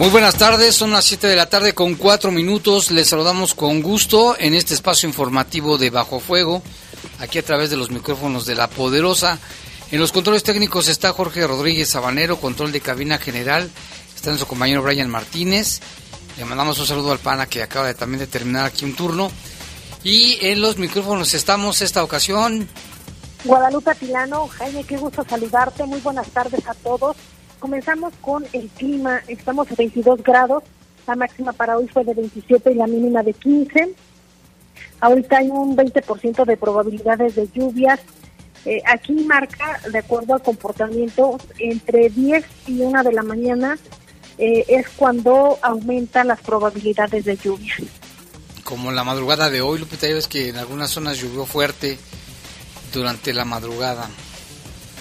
Muy buenas tardes, son las 7 de la tarde con 4 minutos. Les saludamos con gusto en este espacio informativo de Bajo Fuego, aquí a través de los micrófonos de La Poderosa. En los controles técnicos está Jorge Rodríguez Sabanero, control de cabina general. Está nuestro compañero Brian Martínez. Le mandamos un saludo al pana que acaba de, también de terminar aquí un turno. Y en los micrófonos estamos esta ocasión. Guadalupe Tilano, Jaime, qué gusto saludarte. Muy buenas tardes a todos. Comenzamos con el clima. Estamos a 22 grados. La máxima para hoy fue de 27 y la mínima de 15. Ahorita hay un 20% de probabilidades de lluvias. Eh, aquí marca, de acuerdo al comportamiento, entre 10 y 1 de la mañana eh, es cuando aumentan las probabilidades de lluvia. Como la madrugada de hoy, Lupita, ya ves que en algunas zonas llovió fuerte durante la madrugada.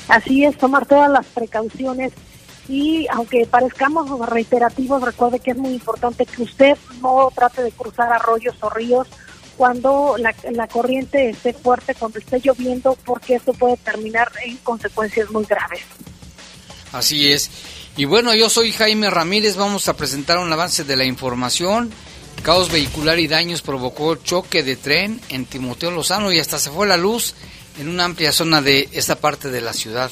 Así es, tomar todas las precauciones y aunque parezcamos reiterativos, recuerde que es muy importante que usted no trate de cruzar arroyos o ríos cuando la, la corriente esté fuerte, cuando esté lloviendo, porque esto puede terminar en consecuencias muy graves. Así es. Y bueno, yo soy Jaime Ramírez, vamos a presentar un avance de la información. Caos vehicular y daños provocó choque de tren en Timoteo Lozano y hasta se fue la luz en una amplia zona de esta parte de la ciudad.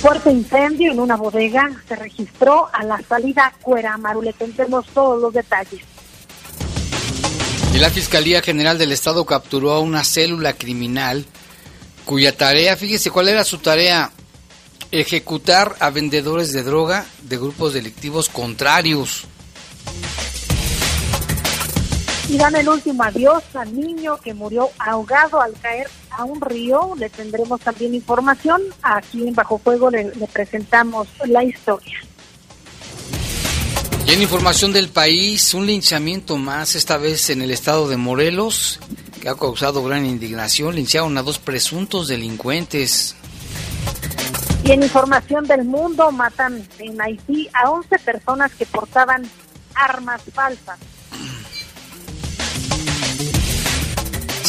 Fuerte incendio en una bodega se registró a la salida Cueramaru. Le tendremos todos los detalles. Y la Fiscalía General del Estado capturó a una célula criminal cuya tarea, fíjese cuál era su tarea, ejecutar a vendedores de droga de grupos delictivos contrarios. Y dan el último adiós al niño que murió ahogado al caer a un río. Le tendremos también información. Aquí en Bajo Fuego le, le presentamos la historia. Y en información del país, un linchamiento más, esta vez en el estado de Morelos, que ha causado gran indignación. Lincharon a dos presuntos delincuentes. Y en información del mundo, matan en Haití a 11 personas que portaban armas falsas.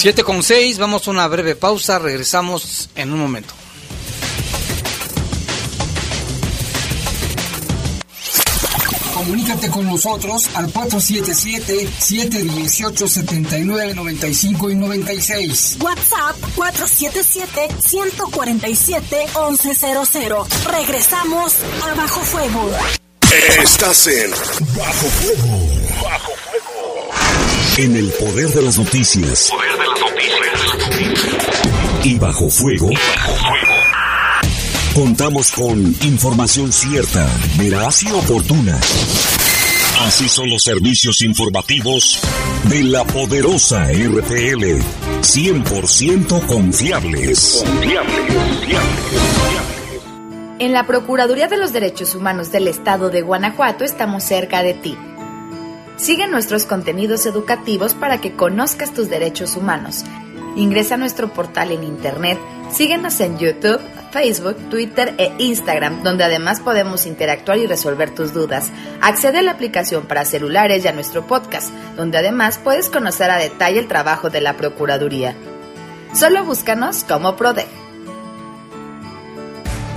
7 con 6, vamos a una breve pausa, regresamos en un momento. Comunícate con nosotros al 477-718-7995 y 96. WhatsApp 477-147-1100. Regresamos a Bajo Fuego. Estás en Bajo Fuego. Bajo Fuego. En el poder de las noticias. Poder de las noticias. Y bajo fuego. Contamos con información cierta, veraz y oportuna. Así son los servicios informativos de la poderosa RPL. 100% confiables. Confiables, En la Procuraduría de los Derechos Humanos del Estado de Guanajuato estamos cerca de ti. Sigue nuestros contenidos educativos para que conozcas tus derechos humanos. Ingresa a nuestro portal en internet, síguenos en YouTube, Facebook, Twitter e Instagram, donde además podemos interactuar y resolver tus dudas. Accede a la aplicación para celulares y a nuestro podcast, donde además puedes conocer a detalle el trabajo de la Procuraduría. Solo búscanos como PRODEG.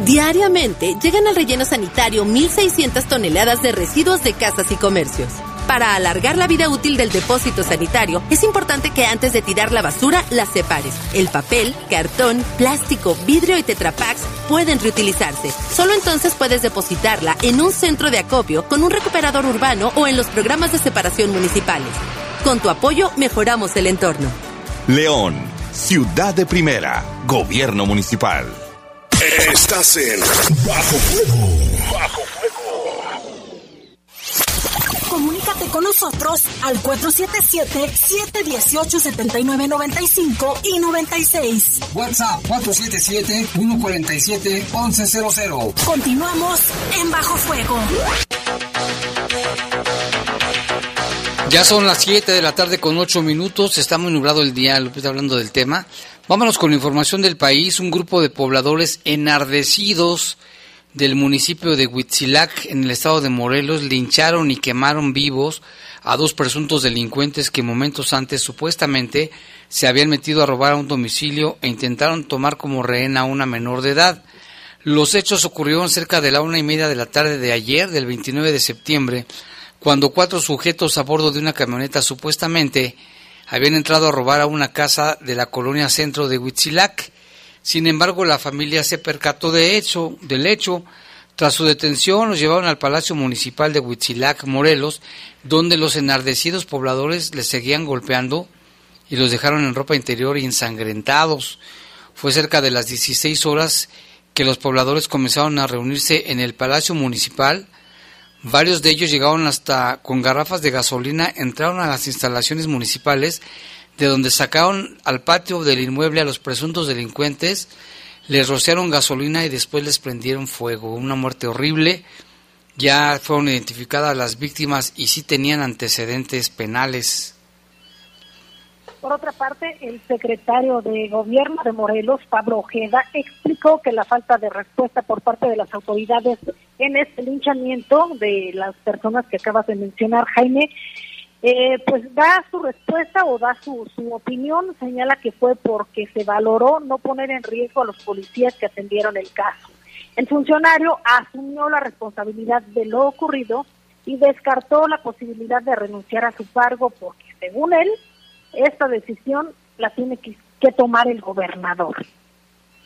Diariamente llegan al relleno sanitario 1.600 toneladas de residuos de casas y comercios. Para alargar la vida útil del depósito sanitario, es importante que antes de tirar la basura la separes. El papel, cartón, plástico, vidrio y tetrapacks pueden reutilizarse. Solo entonces puedes depositarla en un centro de acopio con un recuperador urbano o en los programas de separación municipales. Con tu apoyo mejoramos el entorno. León Ciudad de Primera, Gobierno Municipal. Estás en Bajo Fuego. Bajo Comunícate con nosotros al 477-718-7995 y 96. WhatsApp 477-147-1100. Continuamos en Bajo Fuego. Ya son las 7 de la tarde con 8 minutos, está muy nublado el día, Lupita, hablando del tema. Vámonos con la información del país. Un grupo de pobladores enardecidos del municipio de Huitzilac, en el estado de Morelos, lincharon y quemaron vivos a dos presuntos delincuentes que momentos antes supuestamente se habían metido a robar a un domicilio e intentaron tomar como rehén a una menor de edad. Los hechos ocurrieron cerca de la una y media de la tarde de ayer, del 29 de septiembre, cuando cuatro sujetos a bordo de una camioneta supuestamente habían entrado a robar a una casa de la colonia centro de Huitzilac. Sin embargo, la familia se percató de hecho, del hecho. Tras su detención, los llevaron al Palacio Municipal de Huitzilac, Morelos, donde los enardecidos pobladores les seguían golpeando y los dejaron en ropa interior y ensangrentados. Fue cerca de las 16 horas que los pobladores comenzaron a reunirse en el Palacio Municipal. Varios de ellos llegaron hasta con garrafas de gasolina, entraron a las instalaciones municipales de donde sacaron al patio del inmueble a los presuntos delincuentes, les rociaron gasolina y después les prendieron fuego. Una muerte horrible. Ya fueron identificadas las víctimas y sí tenían antecedentes penales. Por otra parte, el secretario de Gobierno de Morelos, Pablo Ojeda, explicó que la falta de respuesta por parte de las autoridades en este linchamiento de las personas que acabas de mencionar, Jaime, eh, pues da su respuesta o da su, su opinión, señala que fue porque se valoró no poner en riesgo a los policías que atendieron el caso. El funcionario asumió la responsabilidad de lo ocurrido y descartó la posibilidad de renunciar a su cargo porque, según él, esta decisión la tiene que, que tomar el gobernador.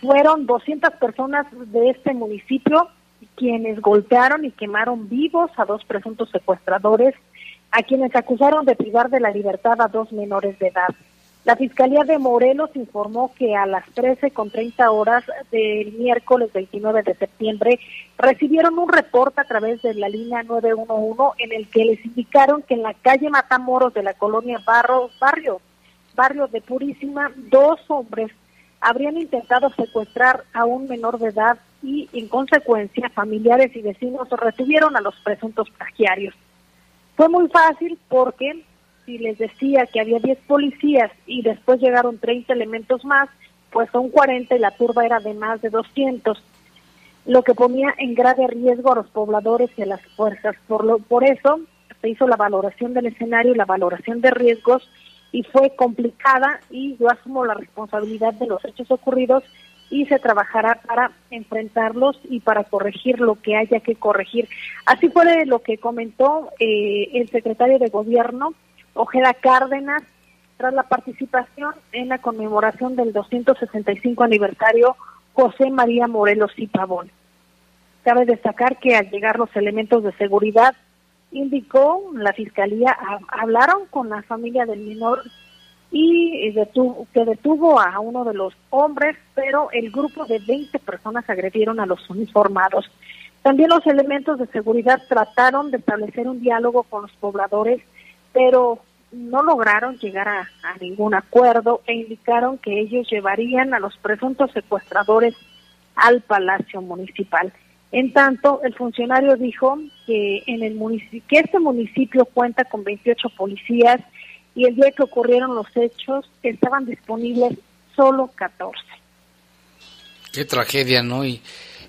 Fueron 200 personas de este municipio quienes golpearon y quemaron vivos a dos presuntos secuestradores a quienes acusaron de privar de la libertad a dos menores de edad. La Fiscalía de Morelos informó que a las 13 con 30 horas del miércoles 29 de septiembre recibieron un reporte a través de la línea 911 en el que les indicaron que en la calle Matamoros de la colonia Barro, Barrio, Barrio de Purísima, dos hombres habrían intentado secuestrar a un menor de edad y en consecuencia familiares y vecinos retuvieron a los presuntos plagiarios. Fue muy fácil porque si les decía que había 10 policías y después llegaron 30 elementos más, pues son 40 y la turba era de más de 200, lo que ponía en grave riesgo a los pobladores y a las fuerzas. Por, lo, por eso se hizo la valoración del escenario y la valoración de riesgos y fue complicada y yo asumo la responsabilidad de los hechos ocurridos y se trabajará para enfrentarlos y para corregir lo que haya que corregir. Así fue lo que comentó eh, el secretario de Gobierno, Ojeda Cárdenas, tras la participación en la conmemoración del 265 aniversario José María Morelos y Pavón. Cabe destacar que al llegar los elementos de seguridad, indicó la fiscalía, hablaron con la familia del menor y detuvo, que detuvo a uno de los hombres, pero el grupo de 20 personas agredieron a los uniformados. También los elementos de seguridad trataron de establecer un diálogo con los pobladores, pero no lograron llegar a, ningún acuerdo e indicaron que ellos llevarían a los presuntos secuestradores al Palacio Municipal. En tanto, el funcionario dijo que en el que este municipio cuenta con 28 policías y el día que ocurrieron los hechos estaban disponibles solo 14. Qué tragedia, ¿no? Y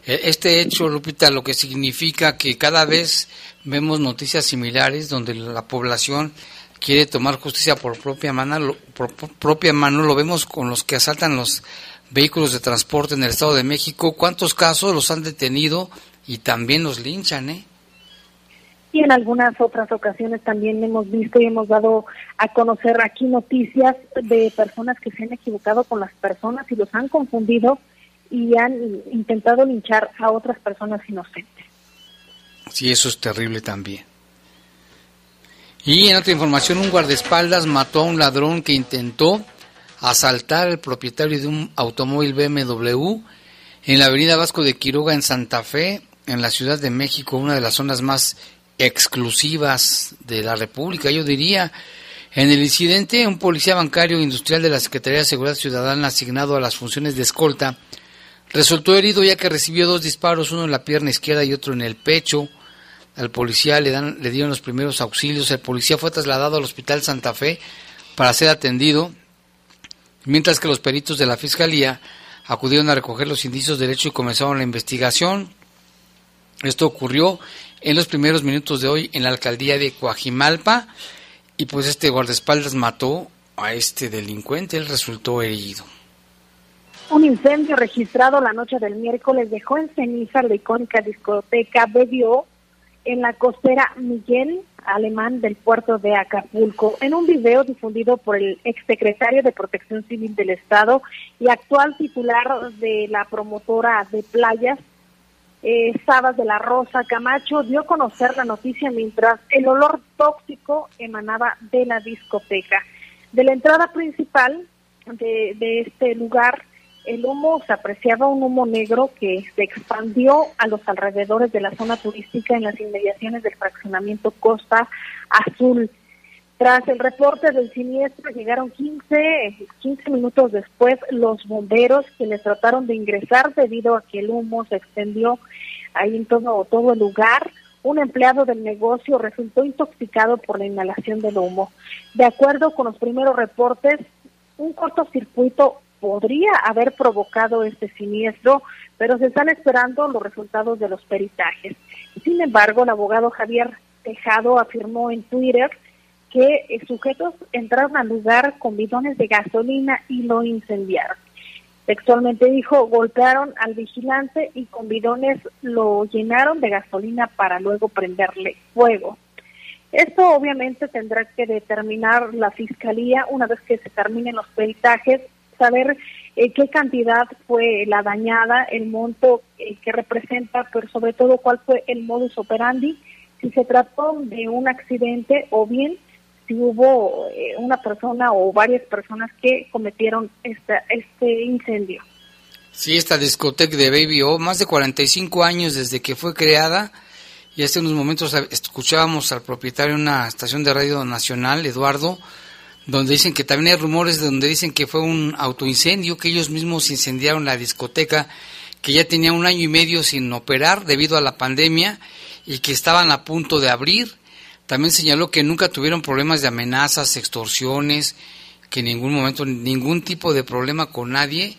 eh, este hecho, Lupita, lo que significa que cada vez vemos noticias similares donde la población quiere tomar justicia por propia mano, por propia mano, lo vemos con los que asaltan los vehículos de transporte en el Estado de México. ¿Cuántos casos los han detenido y también los linchan, eh? Y en algunas otras ocasiones también hemos visto y hemos dado a conocer aquí noticias de personas que se han equivocado con las personas y los han confundido y han intentado linchar a otras personas inocentes. Sí, eso es terrible también. Y en otra información, un guardaespaldas mató a un ladrón que intentó asaltar al propietario de un automóvil BMW en la avenida Vasco de Quiroga en Santa Fe, en la Ciudad de México, una de las zonas más exclusivas de la República, yo diría. En el incidente, un policía bancario industrial de la Secretaría de Seguridad Ciudadana asignado a las funciones de escolta resultó herido ya que recibió dos disparos, uno en la pierna izquierda y otro en el pecho. Al policía le, dan, le dieron los primeros auxilios. El policía fue trasladado al Hospital Santa Fe para ser atendido, mientras que los peritos de la Fiscalía acudieron a recoger los indicios de derecho y comenzaron la investigación. Esto ocurrió en los primeros minutos de hoy en la alcaldía de Coajimalpa y pues este guardaespaldas mató a este delincuente, él resultó herido. Un incendio registrado la noche del miércoles dejó en ceniza la icónica discoteca BBO en la costera Miguel Alemán del puerto de Acapulco. En un video difundido por el exsecretario de Protección Civil del Estado y actual titular de la promotora de playas, eh, Sabas de la Rosa Camacho, dio a conocer la noticia mientras el olor tóxico emanaba de la discoteca. De la entrada principal de, de este lugar, el humo, se apreciaba un humo negro que se expandió a los alrededores de la zona turística en las inmediaciones del fraccionamiento Costa Azul. Tras el reporte del siniestro llegaron 15, 15 minutos después los bomberos quienes trataron de ingresar debido a que el humo se extendió ahí en todo, todo el lugar. Un empleado del negocio resultó intoxicado por la inhalación del humo. De acuerdo con los primeros reportes, un cortocircuito podría haber provocado este siniestro, pero se están esperando los resultados de los peritajes. Sin embargo, el abogado Javier Tejado afirmó en Twitter que eh, sujetos entraron al lugar con bidones de gasolina y lo incendiaron. Textualmente dijo, golpearon al vigilante y con bidones lo llenaron de gasolina para luego prenderle fuego. Esto obviamente tendrá que determinar la fiscalía una vez que se terminen los peritajes saber eh, qué cantidad fue la dañada, el monto eh, que representa, pero sobre todo cuál fue el modus operandi, si se trató de un accidente o bien si hubo eh, una persona o varias personas que cometieron esta, este incendio. Sí, esta discoteca de Baby O, más de 45 años desde que fue creada, y hace unos momentos escuchábamos al propietario de una estación de radio nacional, Eduardo, donde dicen que también hay rumores donde dicen que fue un autoincendio, que ellos mismos incendiaron la discoteca, que ya tenía un año y medio sin operar debido a la pandemia y que estaban a punto de abrir. También señaló que nunca tuvieron problemas de amenazas, extorsiones, que en ningún momento ningún tipo de problema con nadie,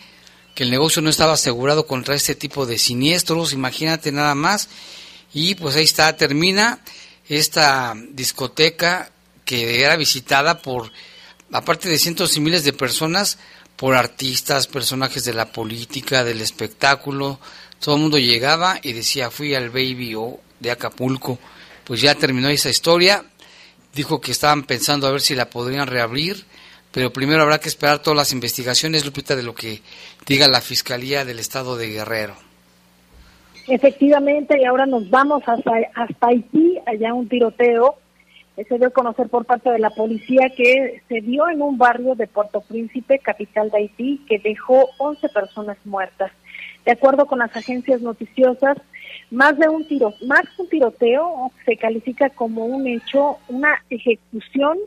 que el negocio no estaba asegurado contra este tipo de siniestros, imagínate nada más. Y pues ahí está, termina esta discoteca que era visitada por aparte de cientos y miles de personas, por artistas, personajes de la política, del espectáculo, todo el mundo llegaba y decía, fui al Baby O de Acapulco. Pues ya terminó esa historia, dijo que estaban pensando a ver si la podrían reabrir, pero primero habrá que esperar todas las investigaciones, Lupita, de lo que diga la Fiscalía del Estado de Guerrero. Efectivamente, y ahora nos vamos hasta, Haití, allá un tiroteo se dio a conocer por parte de la policía que se dio en un barrio de Puerto Príncipe, capital de Haití, que dejó 11 personas muertas. De acuerdo con las agencias noticiosas, más de un tiro, más un tiroteo se califica como un hecho, una ejecución,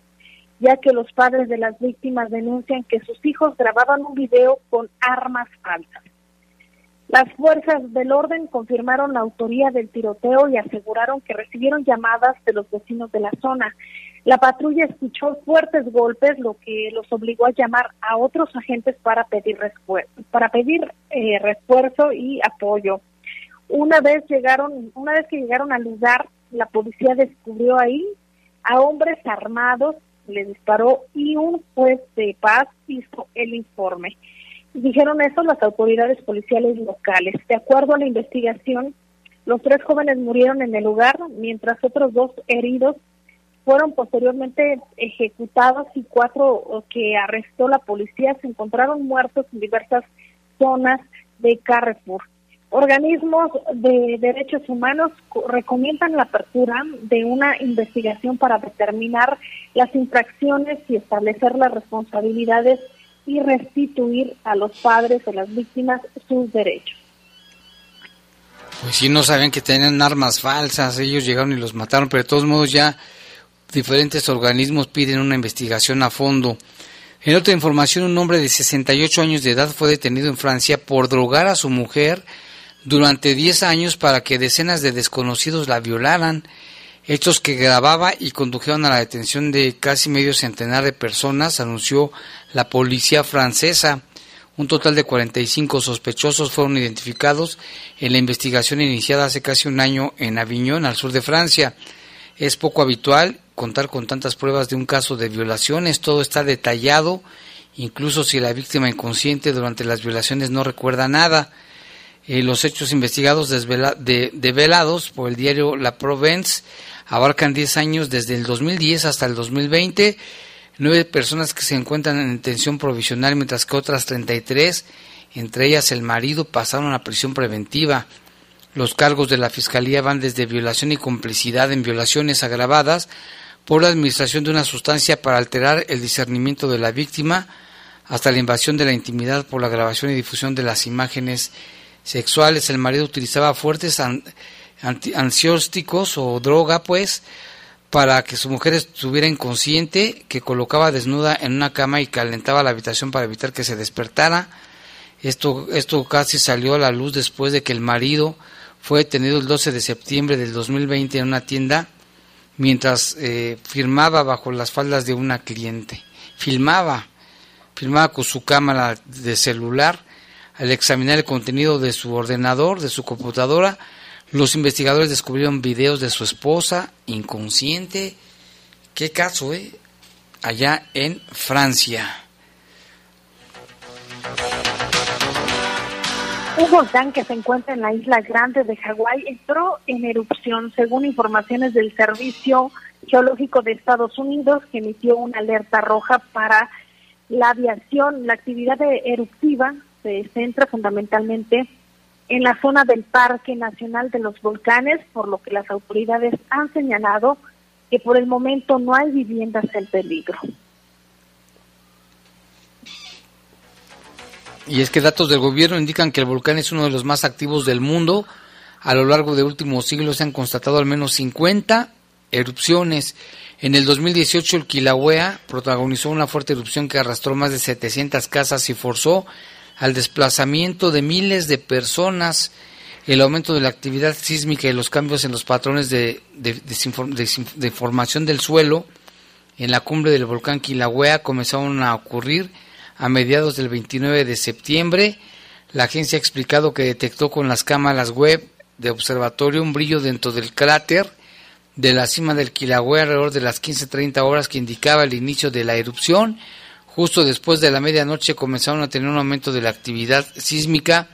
ya que los padres de las víctimas denuncian que sus hijos grababan un video con armas falsas. Las fuerzas del orden confirmaron la autoría del tiroteo y aseguraron que recibieron llamadas de los vecinos de la zona. La patrulla escuchó fuertes golpes, lo que los obligó a llamar a otros agentes para pedir para pedir eh, refuerzo y apoyo. Una vez llegaron, una vez que llegaron al lugar, la policía descubrió ahí a hombres armados, le disparó y un juez de paz hizo el informe. Dijeron eso las autoridades policiales locales. De acuerdo a la investigación, los tres jóvenes murieron en el lugar, mientras otros dos heridos fueron posteriormente ejecutados y cuatro que arrestó la policía se encontraron muertos en diversas zonas de Carrefour. Organismos de derechos humanos recomiendan la apertura de una investigación para determinar las infracciones y establecer las responsabilidades y restituir a los padres de las víctimas sus derechos. Pues sí, no sabían que tenían armas falsas, ellos llegaron y los mataron, pero de todos modos ya diferentes organismos piden una investigación a fondo. En otra información, un hombre de 68 años de edad fue detenido en Francia por drogar a su mujer durante 10 años para que decenas de desconocidos la violaran, hechos que grababa y condujeron a la detención de casi medio centenar de personas, anunció la policía francesa. Un total de 45 sospechosos fueron identificados en la investigación iniciada hace casi un año en Aviñón, al sur de Francia. Es poco habitual contar con tantas pruebas de un caso de violaciones, todo está detallado, incluso si la víctima inconsciente durante las violaciones no recuerda nada. Eh, los hechos investigados de, develados por el diario La Provence abarcan 10 años desde el 2010 hasta el 2020 nueve personas que se encuentran en detención provisional, mientras que otras 33, entre ellas el marido, pasaron a prisión preventiva. Los cargos de la Fiscalía van desde violación y complicidad en violaciones agravadas por la administración de una sustancia para alterar el discernimiento de la víctima, hasta la invasión de la intimidad por la grabación y difusión de las imágenes sexuales. El marido utilizaba fuertes ansiósticos o droga, pues, para que su mujer estuviera inconsciente, que colocaba desnuda en una cama y calentaba la habitación para evitar que se despertara. Esto, esto casi salió a la luz después de que el marido fue detenido el 12 de septiembre del 2020 en una tienda mientras eh, firmaba bajo las faldas de una cliente. Filmaba, filmaba con su cámara de celular. Al examinar el contenido de su ordenador, de su computadora, los investigadores descubrieron videos de su esposa inconsciente. ¿Qué caso, eh? Allá en Francia. Un volcán que se encuentra en la isla grande de Hawái entró en erupción, según informaciones del Servicio Geológico de Estados Unidos, que emitió una alerta roja para la aviación. La actividad eruptiva se centra fundamentalmente en la zona del Parque Nacional de los Volcanes, por lo que las autoridades han señalado que por el momento no hay viviendas en peligro. Y es que datos del gobierno indican que el volcán es uno de los más activos del mundo. A lo largo de últimos siglos se han constatado al menos 50 erupciones. En el 2018 el Kilauea protagonizó una fuerte erupción que arrastró más de 700 casas y forzó al desplazamiento de miles de personas, el aumento de la actividad sísmica y los cambios en los patrones de, de, formación del suelo en la cumbre del volcán Kilauea comenzaron a ocurrir a mediados del 29 de septiembre. La agencia ha explicado que detectó con las cámaras web de observatorio un brillo dentro del cráter de la cima del Kilauea alrededor de las 15.30 horas que indicaba el inicio de la erupción. Justo después de la medianoche comenzaron a tener un aumento de la actividad sísmica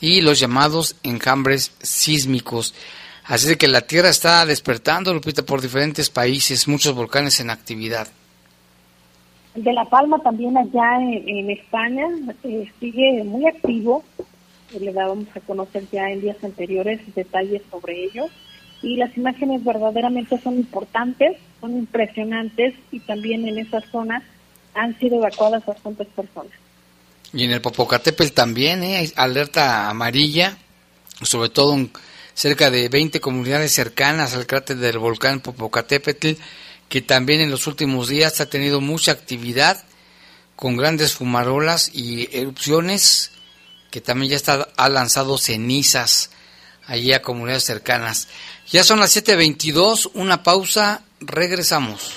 y los llamados enjambres sísmicos. Así de que la Tierra está despertando, Lupita, por diferentes países, muchos volcanes en actividad. De La Palma también allá en, España eh, sigue muy activo. Le dábamos a conocer ya en días anteriores detalles sobre ello. Y las imágenes verdaderamente son importantes, son impresionantes y también en esa zona han sido evacuadas bastantes personas. Y en el Popocatépetl también, ¿eh? hay alerta amarilla, sobre todo en cerca de 20 comunidades cercanas al cráter del volcán Popocatépetl, que también en los últimos días ha tenido mucha actividad con grandes fumarolas y erupciones, que también ya está, ha lanzado cenizas allí a comunidades cercanas. Ya son las 7.22, una pausa, regresamos.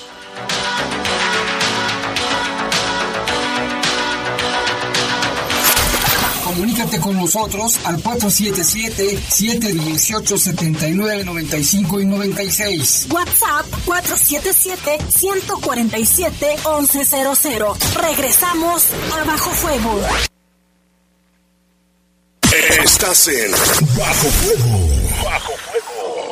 Comunícate con nosotros al 477-718-7995 y 96. WhatsApp 477-147-1100. Regresamos a Bajo Fuego. Estás en Bajo Fuego. Bajo Fuego.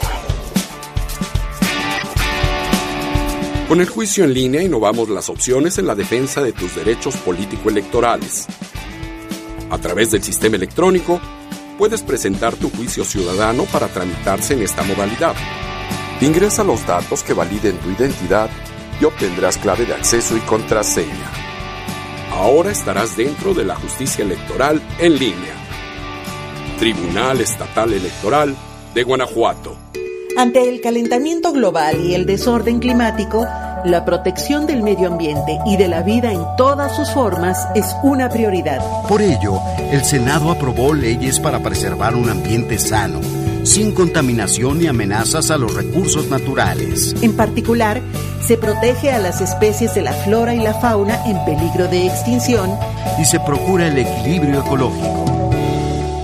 Con el juicio en línea innovamos las opciones en la defensa de tus derechos político-electorales. A través del sistema electrónico, puedes presentar tu juicio ciudadano para tramitarse en esta modalidad. Ingresa los datos que validen tu identidad y obtendrás clave de acceso y contraseña. Ahora estarás dentro de la justicia electoral en línea. Tribunal Estatal Electoral de Guanajuato. Ante el calentamiento global y el desorden climático, la protección del medio ambiente y de la vida en todas sus formas es una prioridad. Por ello, el Senado aprobó leyes para preservar un ambiente sano, sin contaminación ni amenazas a los recursos naturales. En particular, se protege a las especies de la flora y la fauna en peligro de extinción y se procura el equilibrio ecológico.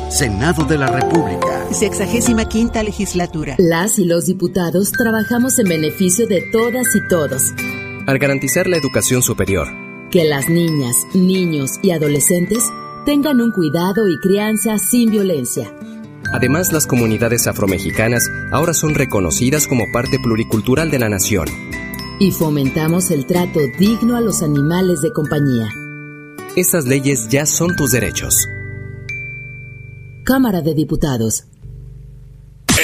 Senado de la República. Sexagésima quinta legislatura. Las y los diputados trabajamos en beneficio de todas y todos. Al garantizar la educación superior. Que las niñas, niños y adolescentes tengan un cuidado y crianza sin violencia. Además, las comunidades afromexicanas ahora son reconocidas como parte pluricultural de la nación. Y fomentamos el trato digno a los animales de compañía. Estas leyes ya son tus derechos. Cámara de Diputados.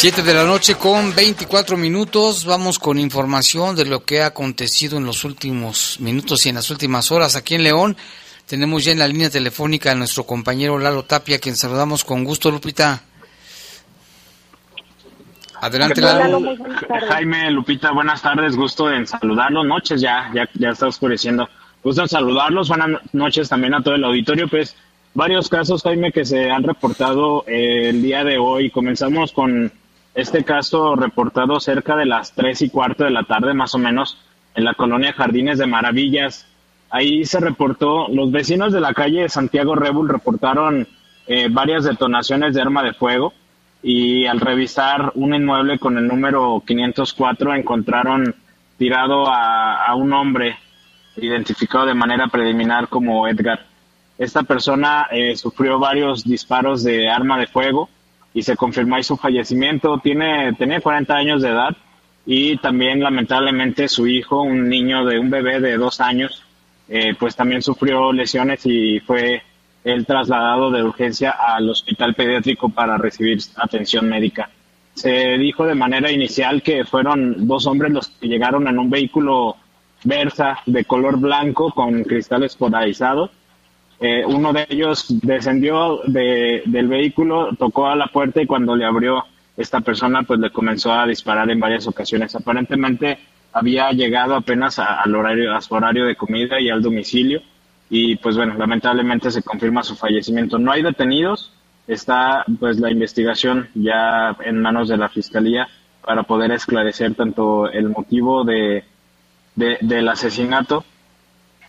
7 de la noche con 24 minutos. Vamos con información de lo que ha acontecido en los últimos minutos y en las últimas horas aquí en León. Tenemos ya en la línea telefónica a nuestro compañero Lalo Tapia, quien saludamos con gusto, Lupita. Adelante, Lalo. Jaime, Lupita, buenas tardes. Gusto en saludarlos. Noches ya, ya, ya está oscureciendo. Gusto en saludarlos. Buenas noches también a todo el auditorio. Pues varios casos, Jaime, que se han reportado eh, el día de hoy. Comenzamos con este caso reportado cerca de las tres y cuarto de la tarde, más o menos, en la colonia Jardines de Maravillas. Ahí se reportó, los vecinos de la calle Santiago Rebul reportaron eh, varias detonaciones de arma de fuego y al revisar un inmueble con el número 504 encontraron tirado a, un hombre identificado de manera preliminar como Edgar. Esta persona eh, sufrió varios disparos de arma de fuego y se confirmó su fallecimiento. Tiene, tenía 40 años de edad y también lamentablemente su hijo, un niño de un bebé de dos años, eh, pues también sufrió lesiones y fue él trasladado de urgencia al hospital pediátrico para recibir atención médica. Se dijo de manera inicial que fueron dos hombres los que llegaron en un vehículo Versa de color blanco con cristales polarizados eh, uno de ellos descendió de, del vehículo, tocó a la puerta y cuando le abrió esta persona, pues le comenzó a disparar en varias ocasiones. Aparentemente había llegado apenas al horario, a su horario de comida y al domicilio y pues bueno, lamentablemente se confirma su fallecimiento. No hay detenidos, está pues la investigación ya en manos de la fiscalía para poder esclarecer tanto el motivo de del asesinato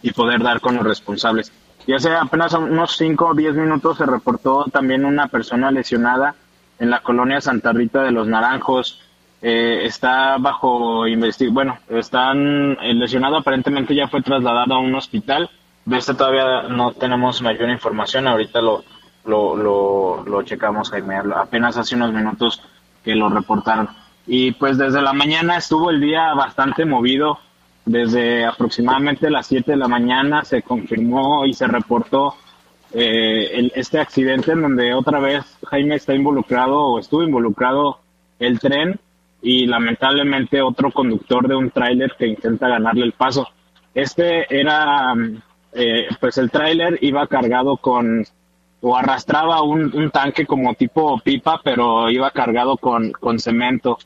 y poder dar con los responsables. Y hace apenas unos 5 o 10 minutos se reportó también una persona lesionada en la colonia Santa Rita de los Naranjos. Eh, está bajo investigación, bueno, están lesionado, aparentemente ya fue trasladado a un hospital. De este todavía no tenemos mayor información, ahorita lo, lo, lo, lo checamos, Jaime, apenas hace unos minutos que lo reportaron. Y pues desde la mañana estuvo el día bastante movido desde aproximadamente las 7 de la mañana se confirmó y se reportó eh, este accidente en donde otra vez Jaime está involucrado o estuvo involucrado el tren y lamentablemente otro conductor de un tráiler que intenta ganarle el paso. Este era, eh, pues el tráiler iba cargado con o arrastraba un, un, tanque como tipo pipa, pero iba cargado con, con cemento.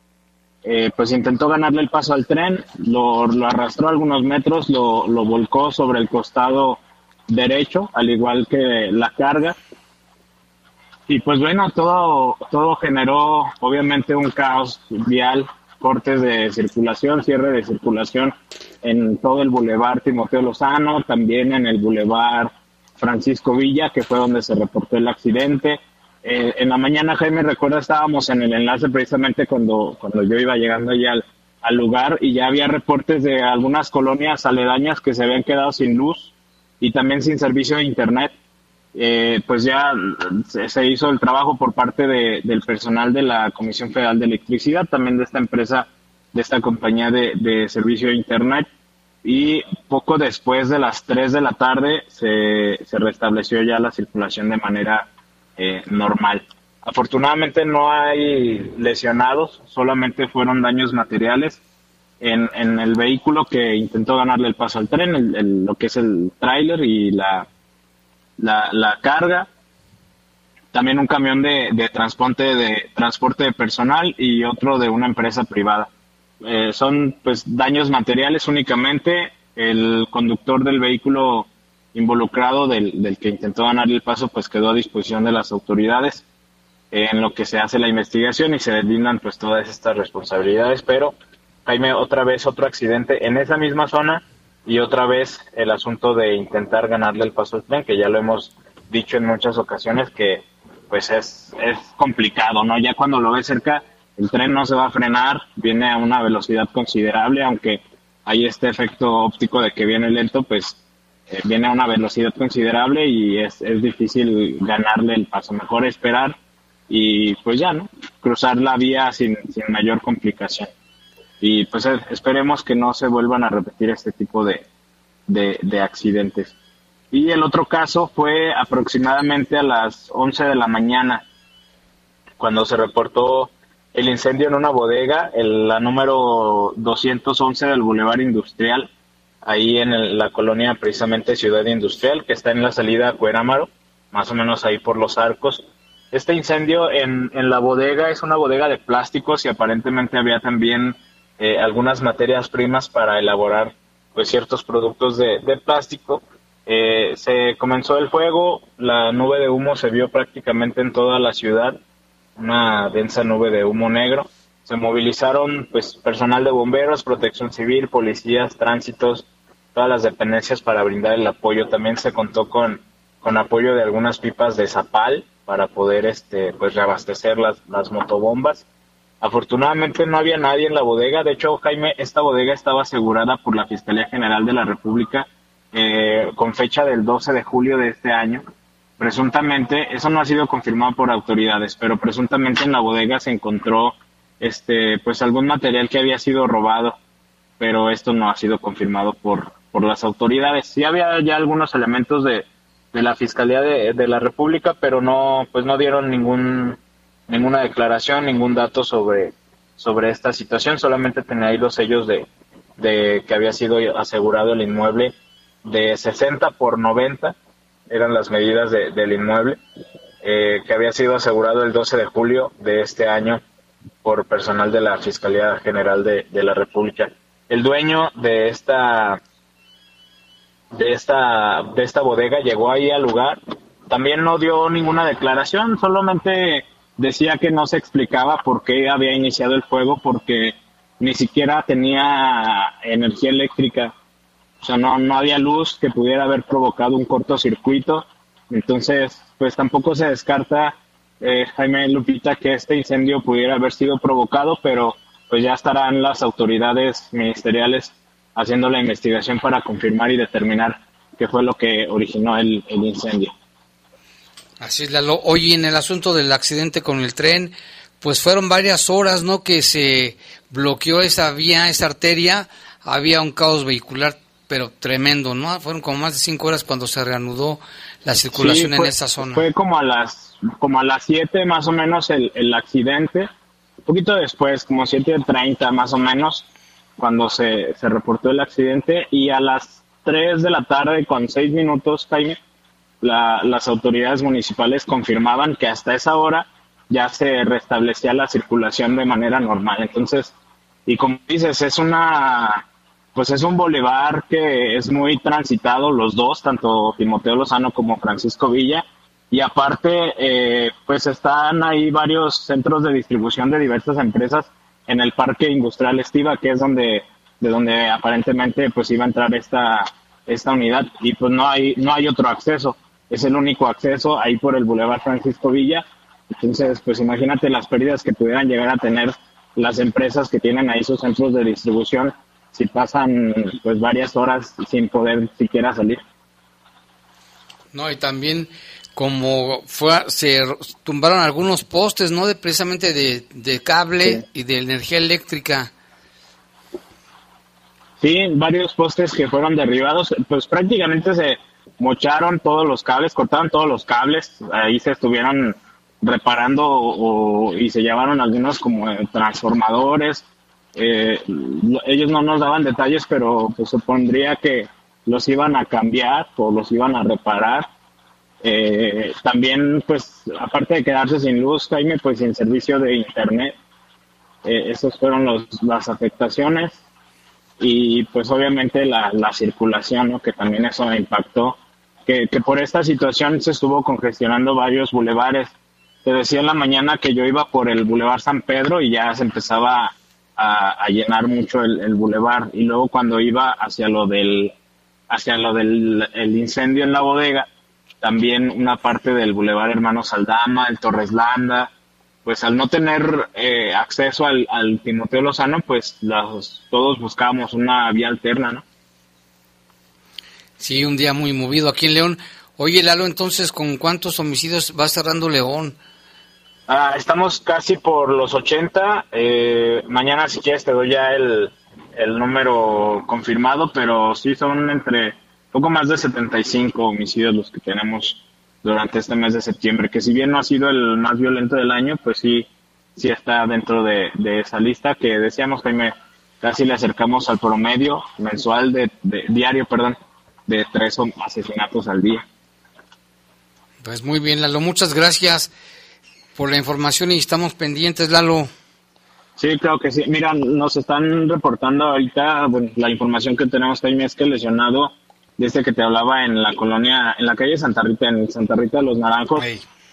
Eh, pues intentó ganarle el paso al tren, lo, arrastró algunos metros, lo, lo, volcó sobre el costado derecho, al igual que la carga. Y pues bueno, todo, todo generó obviamente un caos vial, cortes de circulación, cierre de circulación en todo el bulevar Timoteo Lozano, también en el bulevar Francisco Villa, que fue donde se reportó el accidente eh, en la mañana, Jaime, recuerda, estábamos en el enlace precisamente cuando, cuando yo iba llegando allá al, al lugar y ya había reportes de algunas colonias aledañas que se habían quedado sin luz y también sin servicio de internet. eh, pues ya se, hizo el trabajo por parte de, del personal de la Comisión Federal de Electricidad, también de esta empresa, de esta compañía de, de servicio de Internet, y poco después de las 3 de la tarde se, se restableció ya la circulación de manera eh, normal. Afortunadamente no hay lesionados, solamente fueron daños materiales en, en el vehículo que intentó ganarle el paso al tren, lo que es el tráiler y la, la, carga. También un camión de, de, transporte de transporte de personal y otro de una empresa privada. Eh, son pues daños materiales únicamente. El conductor del vehículo involucrado del, del que intentó ganarle el paso pues quedó a disposición de las autoridades en lo que se hace la investigación y se deslindan pues todas estas responsabilidades, pero Jaime, otra vez otro accidente en esa misma zona y otra vez el asunto de intentar ganarle el paso al tren, que ya lo hemos dicho en muchas ocasiones que pues es, es complicado, ¿no? Ya cuando lo ves cerca, el tren no se va a frenar, viene a una velocidad considerable, aunque hay este efecto óptico de que viene lento, pues eh, viene a una velocidad considerable y es, es difícil ganarle el paso. Mejor esperar y pues ya, ¿no? Cruzar la vía sin, sin mayor complicación. Y pues eh, esperemos que no se vuelvan a repetir este tipo de, de, accidentes. Y el otro caso fue aproximadamente a las 11 de la mañana, cuando se reportó el incendio en una bodega, el, la número 211 del Boulevard Industrial, ahí en la colonia precisamente Ciudad Industrial, que está en la salida a Cuerámaro, más o menos ahí por los arcos. Este incendio en, la bodega es una bodega de plásticos y aparentemente había también eh, algunas materias primas para elaborar pues ciertos productos de, de plástico. Eh, se comenzó el fuego, la nube de humo se vio prácticamente en toda la ciudad, una densa nube de humo negro. Se movilizaron pues personal de bomberos, protección civil, policías, tránsitos, todas las dependencias para brindar el apoyo. También se contó con, con apoyo de algunas pipas de zapal para poder este pues reabastecer las, las motobombas. Afortunadamente no había nadie en la bodega. De hecho, Jaime, esta bodega estaba asegurada por la Fiscalía General de la República eh, con fecha del 12 de julio de este año. Presuntamente, eso no ha sido confirmado por autoridades, pero presuntamente en la bodega se encontró este pues algún material que había sido robado, pero esto no ha sido confirmado por, por las autoridades. Sí había ya algunos elementos de, de la Fiscalía de, de, la República, pero no, pues no dieron ningún, ninguna declaración, ningún dato sobre, sobre esta situación, solamente tenía ahí los sellos de, de que había sido asegurado el inmueble de 60 por 90, eran las medidas de, del inmueble, eh, que había sido asegurado el 12 de julio de este año por personal de la Fiscalía General de, de la República. El dueño de esta de esta, de esta bodega llegó ahí al lugar. También no dio ninguna declaración, solamente decía que no se explicaba por qué había iniciado el fuego, porque ni siquiera tenía energía eléctrica. O sea, no, no había luz que pudiera haber provocado un cortocircuito. Entonces, pues tampoco se descarta, eh, Jaime Lupita, que este incendio pudiera haber sido provocado, pero pues ya estarán las autoridades ministeriales haciendo la investigación para confirmar y determinar qué fue lo que originó el, incendio. Así es, Lalo. Hoy en el asunto del accidente con el tren, pues fueron varias horas, ¿no? Que se bloqueó esa vía, esa arteria. Había un caos vehicular, pero tremendo, ¿no? Fueron como más de cinco horas cuando se reanudó la circulación en esa zona. Fue como a las como a las siete más o menos el, el accidente. Un poquito después, como siete treinta más o menos, cuando se, se reportó el accidente y a las 3 de la tarde con 6 minutos, Jaime, las autoridades municipales confirmaban que hasta esa hora ya se restablecía la circulación de manera normal. Entonces, y como dices, es una, pues es un boulevard que es muy transitado los dos, tanto Timoteo Lozano como Francisco Villa. Y aparte, eh, pues están ahí varios centros de distribución de diversas empresas en el parque industrial Estiva, que es donde, de donde aparentemente pues iba a entrar esta, esta unidad y pues no hay, no hay otro acceso, es el único acceso ahí por el Boulevard Francisco Villa, entonces pues imagínate las pérdidas que pudieran llegar a tener las empresas que tienen ahí sus centros de distribución si pasan pues varias horas sin poder siquiera salir. No, y también como fue, se tumbaron algunos postes, ¿no? De, precisamente de, cable y de energía eléctrica. Sí, varios postes que fueron derribados, pues prácticamente se mocharon todos los cables, cortaron todos los cables, ahí se estuvieron reparando y se llevaron algunos como eh, transformadores. Eh, ellos no nos daban detalles, pero pues supondría que los iban a cambiar o los iban a reparar. Eh, también, pues, aparte de quedarse sin luz, Jaime, pues sin servicio de internet. Eh, esas fueron los, las afectaciones. Y pues obviamente la, la circulación, que también eso impactó. Que, que por esta situación se estuvo congestionando varios bulevares. Te decía en la mañana que yo iba por el Boulevard San Pedro y ya se empezaba a, a llenar mucho el, bulevar. Y luego cuando iba hacia lo del hacia lo del el incendio en la bodega, también una parte del Boulevard Hermano Saldama, el Torres Landa, pues al no tener eh, acceso al, al, Timoteo Lozano, pues todos buscábamos una vía alterna, ¿no? Sí, un día muy movido aquí en León. Oye, Lalo, entonces, ¿con cuántos homicidios va cerrando León? Ah, estamos casi por los 80. Eh, mañana, si quieres, te doy ya el, el número confirmado, pero sí son entre poco más de 75 homicidios los que tenemos durante este mes de septiembre, que si bien no ha sido el más violento del año, pues sí, sí está dentro de, esa lista que decíamos, Jaime, casi le acercamos al promedio mensual de, diario, perdón, de tres asesinatos al día. Pues muy bien, Lalo, muchas gracias por la información y estamos pendientes, Lalo. Sí, creo que sí. Mira, nos están reportando ahorita, bueno, la información que tenemos ahí es que el lesionado, desde que te hablaba en la colonia, en la calle Santa Rita, en Santa Rita de los Naranjos,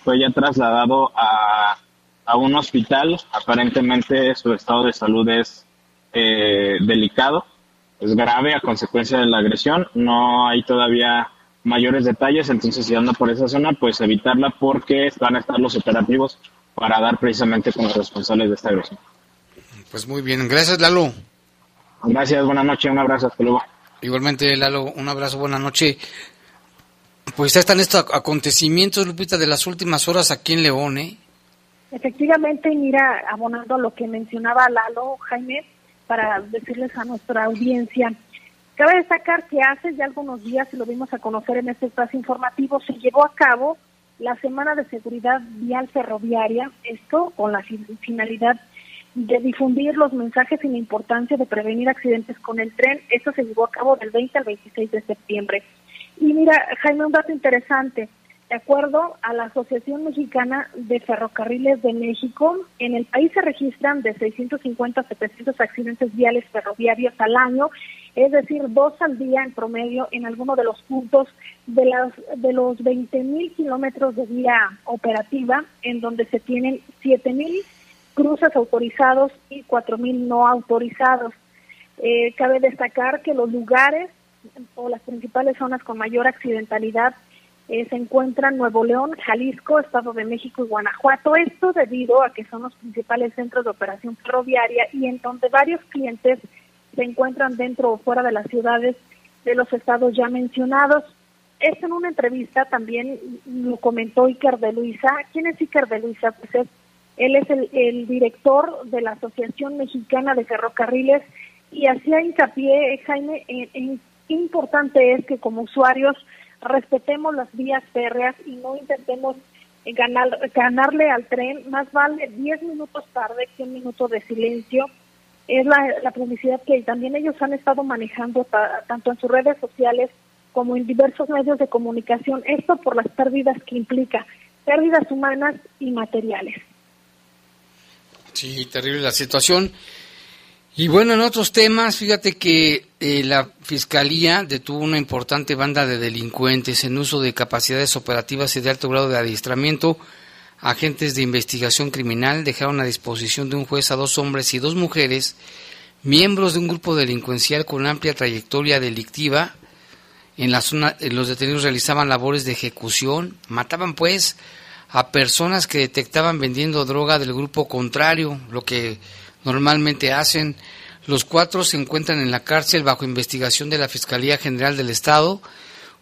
fue ya trasladado a, a un hospital. Aparentemente su estado de salud es eh, delicado, es grave a consecuencia de la agresión. No hay todavía mayores detalles, entonces si anda por esa zona, pues evitarla porque van a estar los operativos para dar precisamente con los responsables de esta agresión. Pues muy bien, gracias Lalo. Gracias, buenas noches, un abrazo, hasta luego. Igualmente Lalo, un abrazo, buena noche. Pues ya están estos acontecimientos, Lupita, de las últimas horas aquí en León, ¿eh? Efectivamente, mira, abonando lo que mencionaba Lalo, Jaime, para decirles a nuestra audiencia, cabe destacar que hace ya algunos días, y lo vimos a conocer en este espacio informativo, se llevó a cabo la Semana de Seguridad Vial Ferroviaria, esto con la finalidad de difundir los mensajes y la importancia de prevenir accidentes con el tren. Esto se llevó a cabo del 20 al 26 de septiembre. Y mira, Jaime, un dato interesante. De acuerdo a la Asociación Mexicana de Ferrocarriles de México, en el país se registran de 650 a 700 accidentes viales ferroviarios al año, es decir, dos al día en promedio en alguno de los puntos de, las, de los 20 mil kilómetros de vía operativa, en donde se tienen 7 mil cruces autorizados y 4.000 no autorizados. Eh, cabe destacar que los lugares o las principales zonas con mayor accidentalidad eh, se encuentran Nuevo León, Jalisco, Estado de México y Guanajuato. Esto debido a que son los principales centros de operación ferroviaria y en donde varios clientes se encuentran dentro o fuera de las ciudades de los estados ya mencionados. Esto en una entrevista también lo comentó Iker de Luisa. ¿Quién es Iker de Luisa? Pues es él es el, director de la Asociación Mexicana de Ferrocarriles y hacía hincapié, Jaime, en, qué importante es que como usuarios respetemos las vías férreas y no intentemos ganar, ganarle al tren. Más vale 10 minutos tarde que un minuto de silencio. Es la, la publicidad que también ellos han estado manejando tanto en sus redes sociales como en diversos medios de comunicación. Esto por las pérdidas que implica, pérdidas humanas y materiales. Sí, terrible la situación. Y bueno, en otros temas, fíjate que eh, la Fiscalía detuvo una importante banda de delincuentes en uso de capacidades operativas y de alto grado de adiestramiento. Agentes de investigación criminal dejaron a disposición de un juez a dos hombres y dos mujeres, miembros de un grupo delincuencial con amplia trayectoria delictiva. En la zona, los detenidos realizaban labores de ejecución, mataban pues a personas que detectaban vendiendo droga del grupo contrario, lo que normalmente hacen. Los cuatro se encuentran en la cárcel bajo investigación de la Fiscalía General del Estado.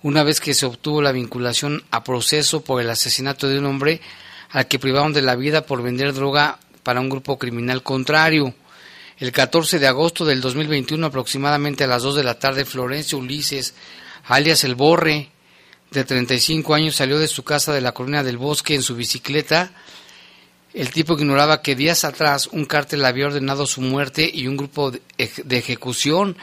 una vez que se obtuvo la vinculación a proceso por el asesinato de un hombre al que privaron de la vida por vender droga para un grupo criminal contrario. El 14 de agosto del 2021, aproximadamente a las 2 de la tarde, Florencio Ulises, alias El Borre, de 35 años, salió de su casa de la colonia del Bosque en su bicicleta. El tipo ignoraba que días atrás un cártel había ordenado su muerte y un grupo de, ejecución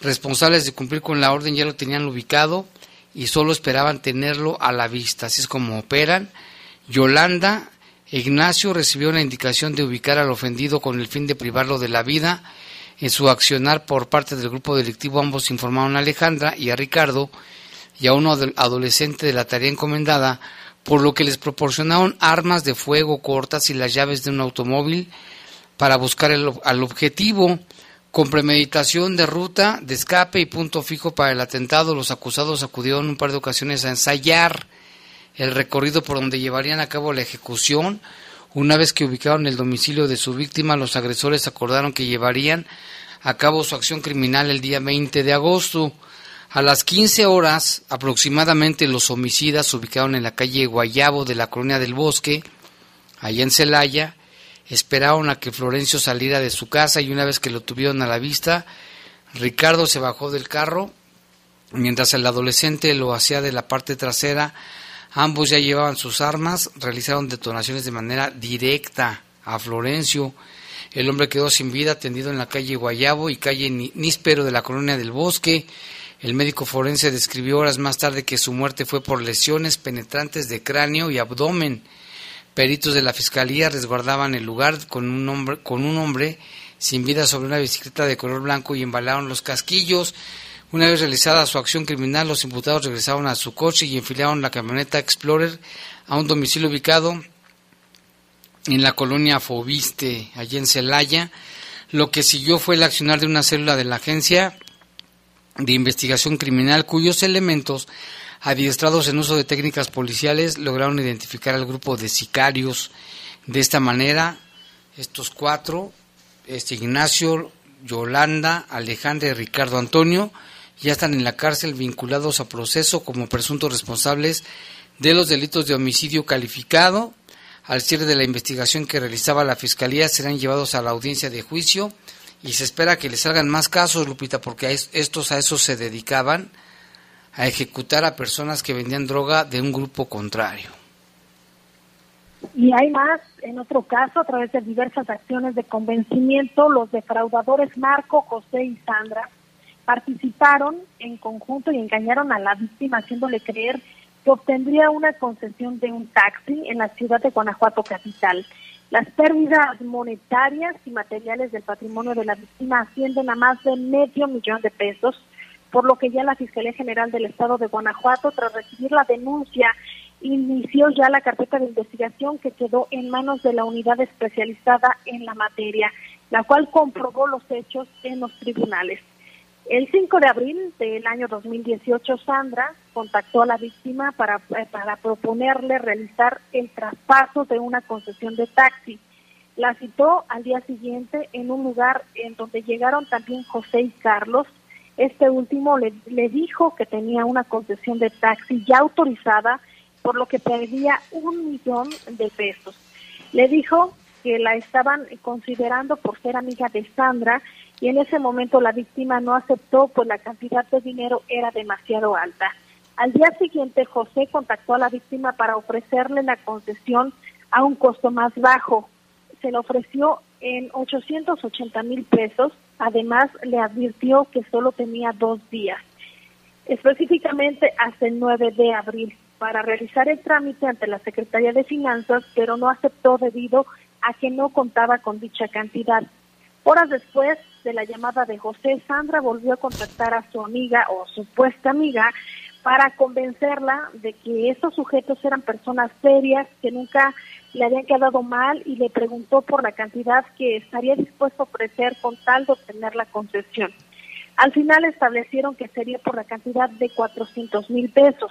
responsables de cumplir con la orden ya lo tenían ubicado y solo esperaban tenerlo a la vista. Así es como operan. Yolanda Ignacio recibió la indicación de ubicar al ofendido con el fin de privarlo de la vida. En su accionar por parte del grupo delictivo ambos informaron a Alejandra y a Ricardo y a un adolescente de la tarea encomendada, por lo que les proporcionaron armas de fuego cortas y las llaves de un automóvil para buscar el, al objetivo. Con premeditación de ruta, de escape y punto fijo para el atentado, los acusados acudieron un par de ocasiones a ensayar el recorrido por donde llevarían a cabo la ejecución. Una vez que ubicaron el domicilio de su víctima, los agresores acordaron que llevarían a cabo su acción criminal el día 20 de agosto. A las 15 horas aproximadamente los homicidas se ubicaron en la calle Guayabo de la Colonia del Bosque, allá en Celaya, esperaron a que Florencio saliera de su casa y una vez que lo tuvieron a la vista, Ricardo se bajó del carro, mientras el adolescente lo hacía de la parte trasera Ambos ya llevaban sus armas, realizaron detonaciones de manera directa a Florencio. El hombre quedó sin vida, tendido en la calle Guayabo y calle Níspero de la colonia del Bosque. El médico forense describió horas más tarde que su muerte fue por lesiones penetrantes de cráneo y abdomen. Peritos de la fiscalía resguardaban el lugar con un hombre, con un hombre sin vida sobre una bicicleta de color blanco y embalaron los casquillos. Una vez realizada su acción criminal, los imputados regresaron a su coche y enfilaron la camioneta Explorer a un domicilio ubicado en la colonia Fobiste, allí en Celaya. Lo que siguió fue el accionar de una célula de la Agencia de Investigación Criminal, cuyos elementos, adiestrados en uso de técnicas policiales, lograron identificar al grupo de sicarios. De esta manera, estos cuatro, este Ignacio, Yolanda, Alejandra y Ricardo Antonio, ya están en la cárcel vinculados a proceso como presuntos responsables de los delitos de homicidio calificado. Al cierre de la investigación que realizaba la Fiscalía serán llevados a la audiencia de juicio y se espera que les salgan más casos, Lupita, porque estos a eso se dedicaban, a ejecutar a personas que vendían droga de un grupo contrario. Y hay más, en otro caso, a través de diversas acciones de convencimiento, los defraudadores Marco, José y Sandra participaron en conjunto y engañaron a la víctima haciéndole creer que obtendría una concesión de un taxi en la ciudad de Guanajuato capital. Las pérdidas monetarias y materiales del patrimonio de la víctima ascienden a más de medio millón de pesos, por lo que ya la Fiscalía General del Estado de Guanajuato, tras recibir la denuncia, inició ya la carpeta de investigación que quedó en manos de la unidad especializada en la materia, la cual comprobó los hechos en los tribunales. El 5 de abril del año 2018, Sandra contactó a la víctima para, eh, para proponerle realizar el traspaso de una concesión de taxi. La citó al día siguiente en un lugar en donde llegaron también José y Carlos. Este último le, le dijo que tenía una concesión de taxi ya autorizada, por lo que pedía un millón de pesos. Le dijo que la estaban considerando por ser amiga de Sandra y en ese momento la víctima no aceptó pues la cantidad de dinero era demasiado alta. Al día siguiente José contactó a la víctima para ofrecerle la concesión a un costo más bajo. Se le ofreció en 880 mil pesos. Además le advirtió que solo tenía dos días, específicamente hasta el 9 de abril, para realizar el trámite ante la Secretaría de Finanzas, pero no aceptó debido a que no contaba con dicha cantidad. Horas después de la llamada de José, Sandra volvió a contactar a su amiga o supuesta amiga para convencerla de que estos sujetos eran personas serias, que nunca le habían quedado mal y le preguntó por la cantidad que estaría dispuesto a ofrecer con tal de obtener la concesión. Al final establecieron que sería por la cantidad de 400 mil pesos.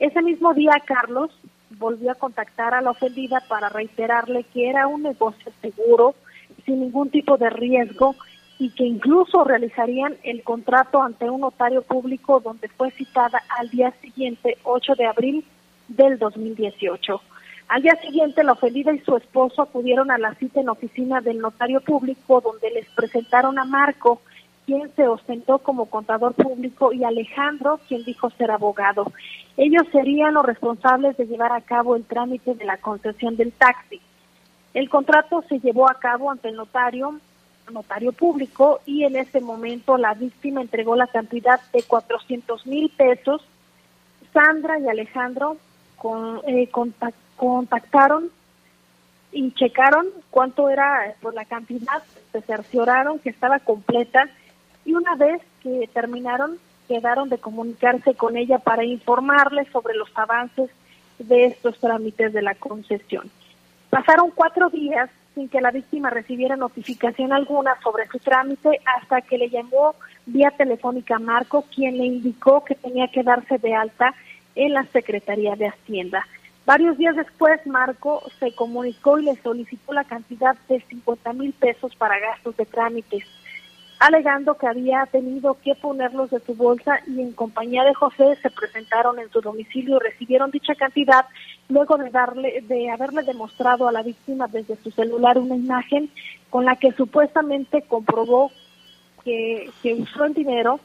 Ese mismo día Carlos volvió a contactar a la ofendida para reiterarle que era un negocio seguro, sin ningún tipo de riesgo y que incluso realizarían el contrato ante un notario público donde fue citada al día siguiente, 8 de abril del 2018. Al día siguiente, la ofendida y su esposo acudieron a la cita en oficina del notario público donde les presentaron a Marco, quien se ostentó como contador público, y Alejandro, quien dijo ser abogado. Ellos serían los responsables de llevar a cabo el trámite de la concesión del taxi. El contrato se llevó a cabo ante el notario, notario público, y en ese momento la víctima entregó la cantidad de 400 mil pesos. Sandra y Alejandro eh, contactaron y checaron cuánto era por la cantidad, se cercioraron que estaba completa y una vez que terminaron quedaron de comunicarse con ella para informarle sobre los avances de estos trámites de la concesión. Pasaron cuatro días sin que la víctima recibiera notificación alguna sobre su trámite hasta que le llamó vía telefónica Marco, quien le indicó que tenía que darse de alta en la Secretaría de Hacienda. Varios días después, Marco se comunicó y le solicitó la cantidad de 50 mil pesos para gastos de trámites alegando que había tenido que ponerlos de su bolsa y en compañía de José se presentaron en su domicilio y recibieron dicha cantidad luego de darle de haberle demostrado a la víctima desde su celular una imagen con la que supuestamente comprobó que, que usó el dinero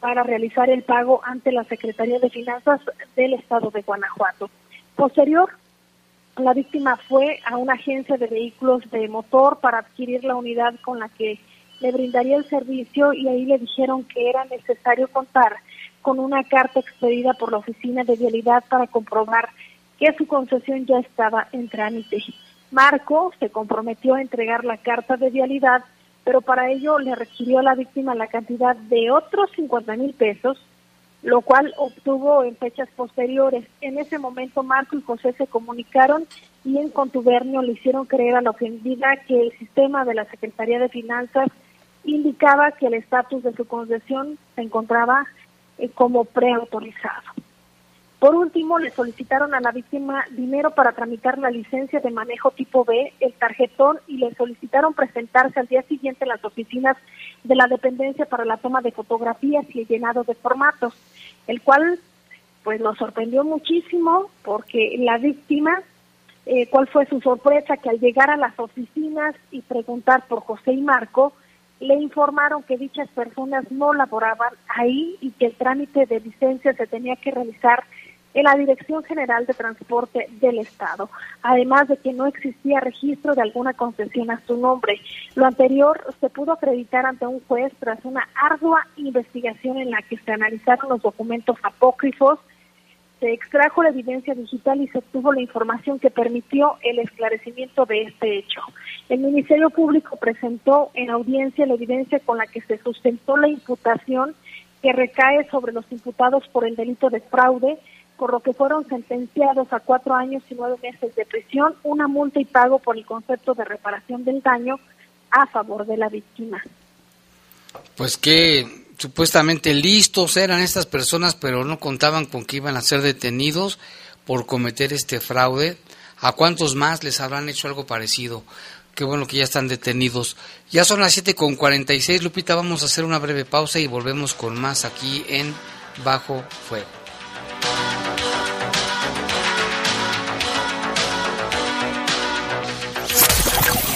para realizar el pago ante la Secretaría de Finanzas del Estado de Guanajuato. Posterior, la víctima fue a una agencia de vehículos de motor para adquirir la unidad con la que le brindaría el servicio y ahí le dijeron que era necesario contar con una carta expedida por la Oficina de Vialidad para comprobar que su concesión ya estaba en trámite. Marco se comprometió a entregar la carta de vialidad, pero para ello le requirió a la víctima la cantidad de otros 50 mil pesos, lo cual obtuvo en fechas posteriores. En ese momento Marco y José se comunicaron y en contubernio le hicieron creer a la ofendida que el sistema de la Secretaría de Finanzas indicaba que el estatus de su concesión se encontraba eh, como preautorizado. Por último, le solicitaron a la víctima dinero para tramitar la licencia de manejo tipo B, el tarjetón, y le solicitaron presentarse al día siguiente en las oficinas de la dependencia para la toma de fotografías y el llenado de formatos, el cual pues lo sorprendió muchísimo porque la víctima, eh, cuál fue su sorpresa, que al llegar a las oficinas y preguntar por José y Marco, le informaron que dichas personas no laboraban ahí y que el trámite de licencia se tenía que realizar en la Dirección General de Transporte del Estado, además de que no existía registro de alguna concesión a su nombre. Lo anterior se pudo acreditar ante un juez tras una ardua investigación en la que se analizaron los documentos apócrifos se extrajo la evidencia digital y se obtuvo la información que permitió el esclarecimiento de este hecho. El Ministerio Público presentó en audiencia la evidencia con la que se sustentó la imputación que recae sobre los imputados por el delito de fraude, por lo que fueron sentenciados a cuatro años y nueve meses de prisión, una multa y pago por el concepto de reparación del daño a favor de la víctima. Pues que supuestamente listos eran estas personas, pero no contaban con que iban a ser detenidos por cometer este fraude. ¿A cuántos más les habrán hecho algo parecido? Qué bueno que ya están detenidos. Ya son las 7 con 46, Lupita. Vamos a hacer una breve pausa y volvemos con más aquí en Bajo Fuego.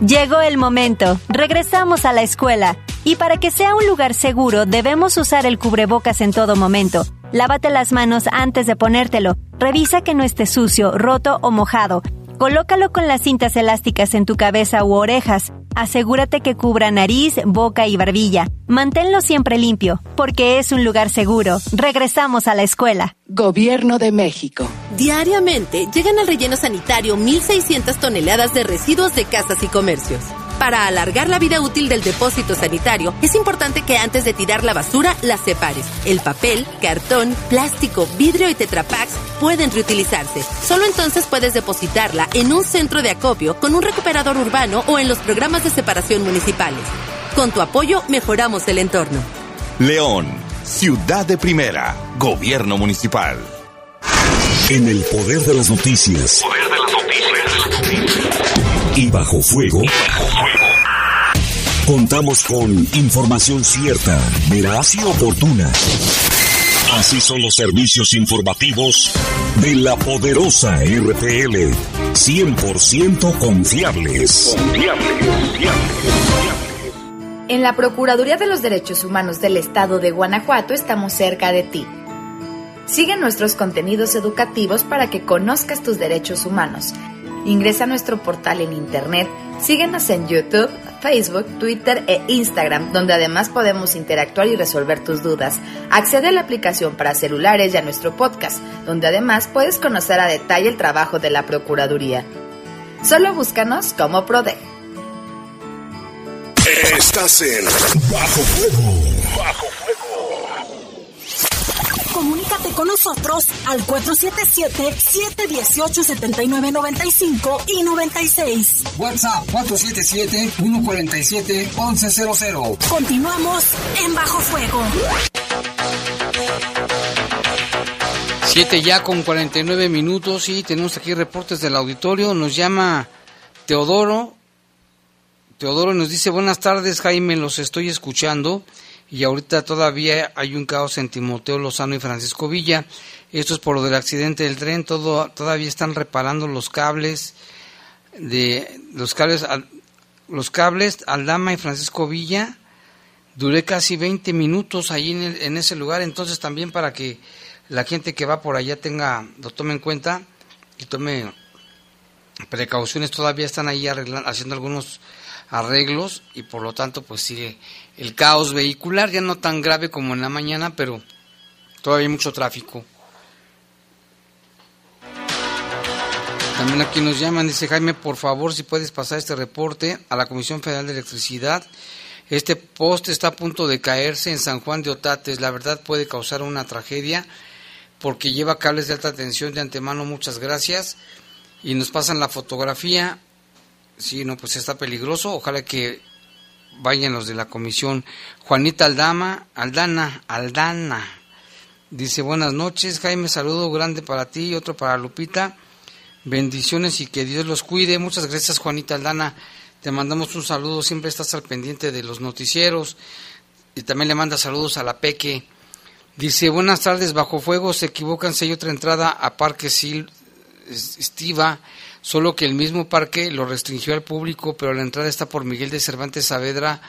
Llegó el momento. Regresamos a la escuela. Y para que sea un lugar seguro, debemos usar el cubrebocas en todo momento. Lávate las manos antes de ponértelo. Revisa que no esté sucio, roto o mojado. Colócalo con las cintas elásticas en tu cabeza u orejas. Asegúrate que cubra nariz, boca y barbilla. Manténlo siempre limpio, porque es un lugar seguro. Regresamos a la escuela. Gobierno de México. Diariamente llegan al relleno sanitario 1.600 toneladas de residuos de casas y comercios. Para alargar la vida útil del depósito sanitario, es importante que antes de tirar la basura la separes. El papel, cartón, plástico, vidrio y tetrapacks pueden reutilizarse. Solo entonces puedes depositarla en un centro de acopio con un recuperador urbano o en los programas de separación municipales. Con tu apoyo mejoramos el entorno. León, ciudad de primera, gobierno municipal. En el poder de las noticias. Poder de las noticias. Y bajo fuego. Contamos con información cierta, veraz y oportuna. Así son los servicios informativos de la poderosa RTL. 100% confiables. En la Procuraduría de los Derechos Humanos del Estado de Guanajuato estamos cerca de ti. Sigue nuestros contenidos educativos para que conozcas tus derechos humanos. Ingresa a nuestro portal en internet, síguenos en YouTube, Facebook, Twitter e Instagram, donde además podemos interactuar y resolver tus dudas. Accede a la aplicación para celulares y a nuestro podcast, donde además puedes conocer a detalle el trabajo de la Procuraduría. Solo búscanos como PRODEG. Estás en Bajo Fuego. Bajo Comunícate con nosotros al 477-718-7995 y 96. WhatsApp 477-147-1100. Continuamos en Bajo Fuego. 7 ya con 49 minutos y tenemos aquí reportes del auditorio. Nos llama Teodoro. Teodoro nos dice, buenas tardes Jaime, los estoy escuchando y ahorita todavía hay un caos en Timoteo Lozano y Francisco Villa. Esto es por lo del accidente del tren, todo todavía están reparando los cables de los cables los cables Aldama y Francisco Villa. Duré casi 20 minutos ahí en, el- en ese lugar, entonces también para que la gente que va por allá tenga lo tome en cuenta y tome precauciones, todavía están ahí arreglando, haciendo algunos arreglos y por lo tanto pues sigue el caos vehicular, ya no tan grave como en la mañana, pero todavía hay mucho tráfico. También aquí nos llaman, dice Jaime, por favor si puedes pasar este reporte a la Comisión Federal de Electricidad. Este poste está a punto de caerse en San Juan de Otates, la verdad puede causar una tragedia porque lleva cables de alta tensión de antemano, muchas gracias. Y nos pasan la fotografía, Sí, no, pues está peligroso. Ojalá que vayan los de la comisión. Juanita Aldama, Aldana, Aldana. Dice, buenas noches, Jaime, saludo grande para ti y otro para Lupita. Bendiciones y que Dios los cuide. Muchas gracias, Juanita Aldana. Te mandamos un saludo, siempre estás al pendiente de los noticieros. Y también le manda saludos a la Peque. Dice, buenas tardes, bajo fuego, se equivocan hay otra entrada a Parque Estiva, solo que el mismo parque lo restringió al público, pero la entrada está por Miguel de Cervantes Saavedra,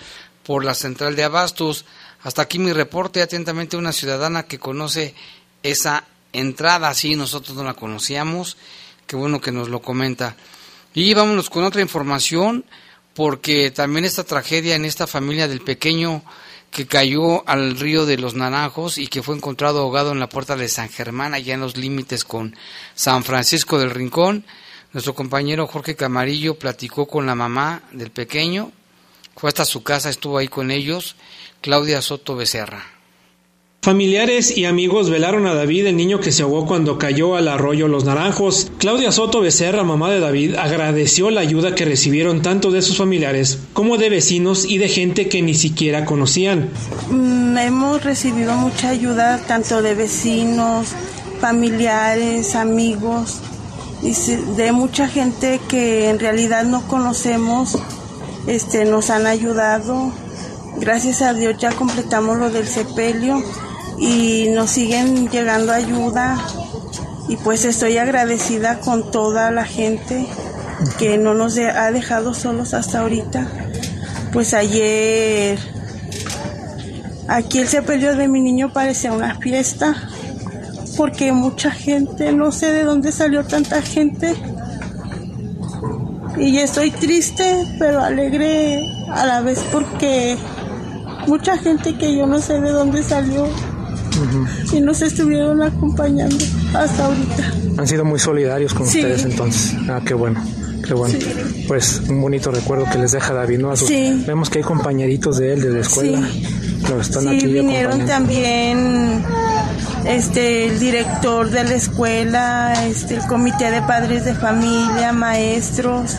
por la central de Abastos. Hasta aquí mi reporte, atentamente una ciudadana que conoce esa entrada, sí, nosotros no la conocíamos, qué bueno que nos lo comenta. Y vámonos con otra información, porque también esta tragedia en esta familia del pequeño que cayó al río de los Naranjos y que fue encontrado ahogado en la puerta de San Germán, allá en los límites con San Francisco del Rincón. Nuestro compañero Jorge Camarillo platicó con la mamá del pequeño, fue hasta su casa, estuvo ahí con ellos, Claudia Soto Becerra. Familiares y amigos velaron a David, el niño que se ahogó cuando cayó al arroyo Los Naranjos. Claudia Soto Becerra, mamá de David, agradeció la ayuda que recibieron tanto de sus familiares como de vecinos y de gente que ni siquiera conocían. Mm, hemos recibido mucha ayuda tanto de vecinos, familiares, amigos, de mucha gente que en realidad no conocemos, este, nos han ayudado. Gracias a Dios ya completamos lo del sepelio y nos siguen llegando ayuda y pues estoy agradecida con toda la gente que no nos ha dejado solos hasta ahorita. Pues ayer aquí el sepelio de mi niño parecía una fiesta porque mucha gente, no sé de dónde salió tanta gente. Y estoy triste, pero alegre a la vez porque mucha gente que yo no sé de dónde salió y nos estuvieron acompañando hasta ahorita. Han sido muy solidarios con Sí. ustedes entonces. Ah, qué bueno. Qué bueno. Pues un bonito recuerdo que les deja David, ¿no? Vemos que hay compañeritos de él de la escuela. Sí, vinieron también este el director de la escuela, este el comité de padres de familia, maestros.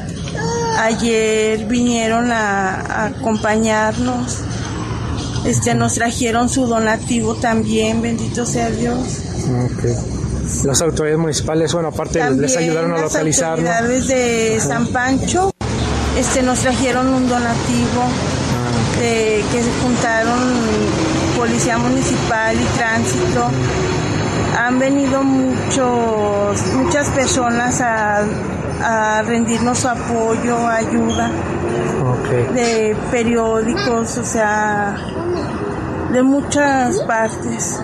Ayer vinieron a, acompañarnos. Este nos trajeron su donativo también, bendito sea Dios. Las autoridades municipales, bueno, aparte les ayudaron a localizar. Las autoridades de San Pancho este nos trajeron un donativo de, que se juntaron Policía Municipal y Tránsito. Han venido muchos, muchas personas a, rendirnos su apoyo, ayuda, de periódicos, o sea, de muchas partes.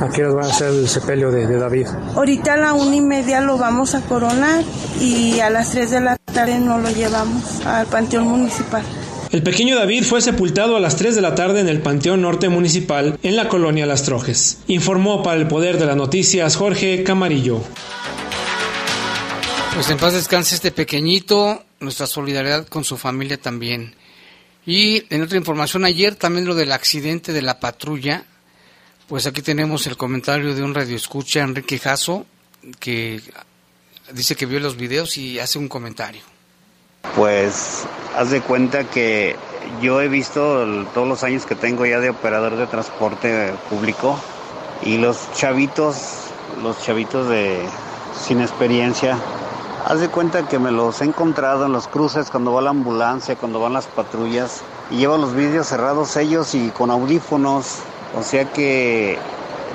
¿A qué va a ser el sepelio de, de, David? Ahorita a la una y media lo vamos a coronar y a las tres de la tarde no lo llevamos al Panteón Municipal. El pequeño David fue sepultado a las 3 de la tarde en el Panteón Norte Municipal en la colonia Las Trojes. Informó para el Poder de las Noticias Jorge Camarillo. Pues en paz descanse este pequeñito, nuestra solidaridad con su familia también. Y en otra información, ayer también lo del accidente de la patrulla, pues aquí tenemos el comentario de un radioescucha, Enrique Jasso, que dice que vio los videos y hace un comentario. Pues haz de cuenta que yo he visto todos los años que tengo ya de operador de transporte público y los chavitos, los chavitos de sin experiencia, haz de cuenta que me los he encontrado en los cruces cuando va la ambulancia, cuando van las patrullas y llevan los vídeos cerrados ellos y con audífonos, o sea que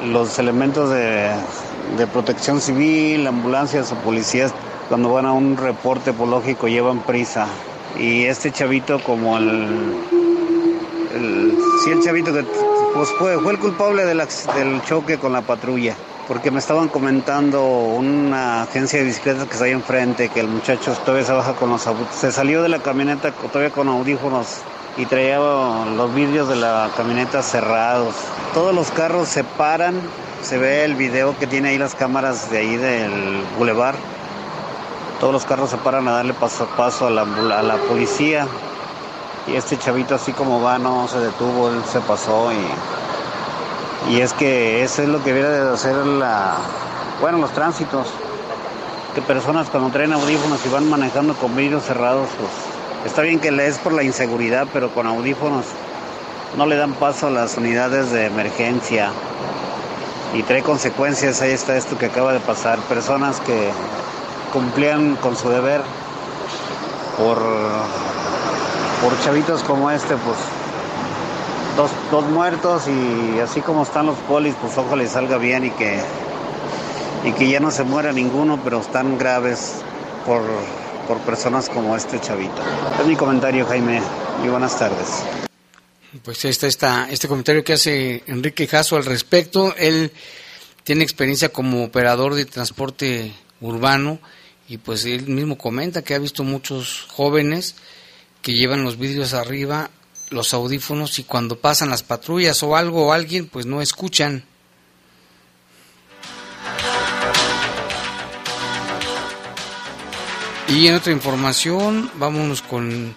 los elementos de, de protección civil, ambulancias o policías cuando van a un reporte ecológico llevan prisa. Y este chavito como el, el sí el chavito que pues fue, fue el culpable del, choque con la patrulla porque me estaban comentando una agencia de bicicletas que está ahí enfrente, que el muchacho todavía se baja con los se salió de la camioneta todavía con audífonos y traía los vidrios de la camioneta cerrados. Todos los carros se paran, se ve el video que tiene ahí las cámaras de ahí del bulevar todos los carros se paran a darle paso a paso a la, policía. Y este chavito así como va, no se detuvo, él se pasó y, y es que eso es lo que debería de hacer la, bueno, los tránsitos. Que personas cuando traen audífonos y van manejando con vidrios cerrados, pues está bien que le es por la inseguridad, pero con audífonos no le dan paso a las unidades de emergencia y trae consecuencias. Ahí está esto que acaba de pasar. Personas que cumplían con su deber por, por chavitos como este, pues dos, dos muertos y así como están los polis, pues ojalá les salga bien y que, y que ya no se muera ninguno, pero están graves por, por personas como este chavito. Es mi comentario, Jaime, y buenas tardes. Pues está, está este comentario que hace Enrique Jasso al respecto. Él tiene experiencia como operador de transporte urbano y pues él mismo comenta que ha visto muchos jóvenes que llevan los vidrios arriba, los audífonos y cuando pasan las patrullas o algo o alguien pues no escuchan. Y en otra información, vámonos con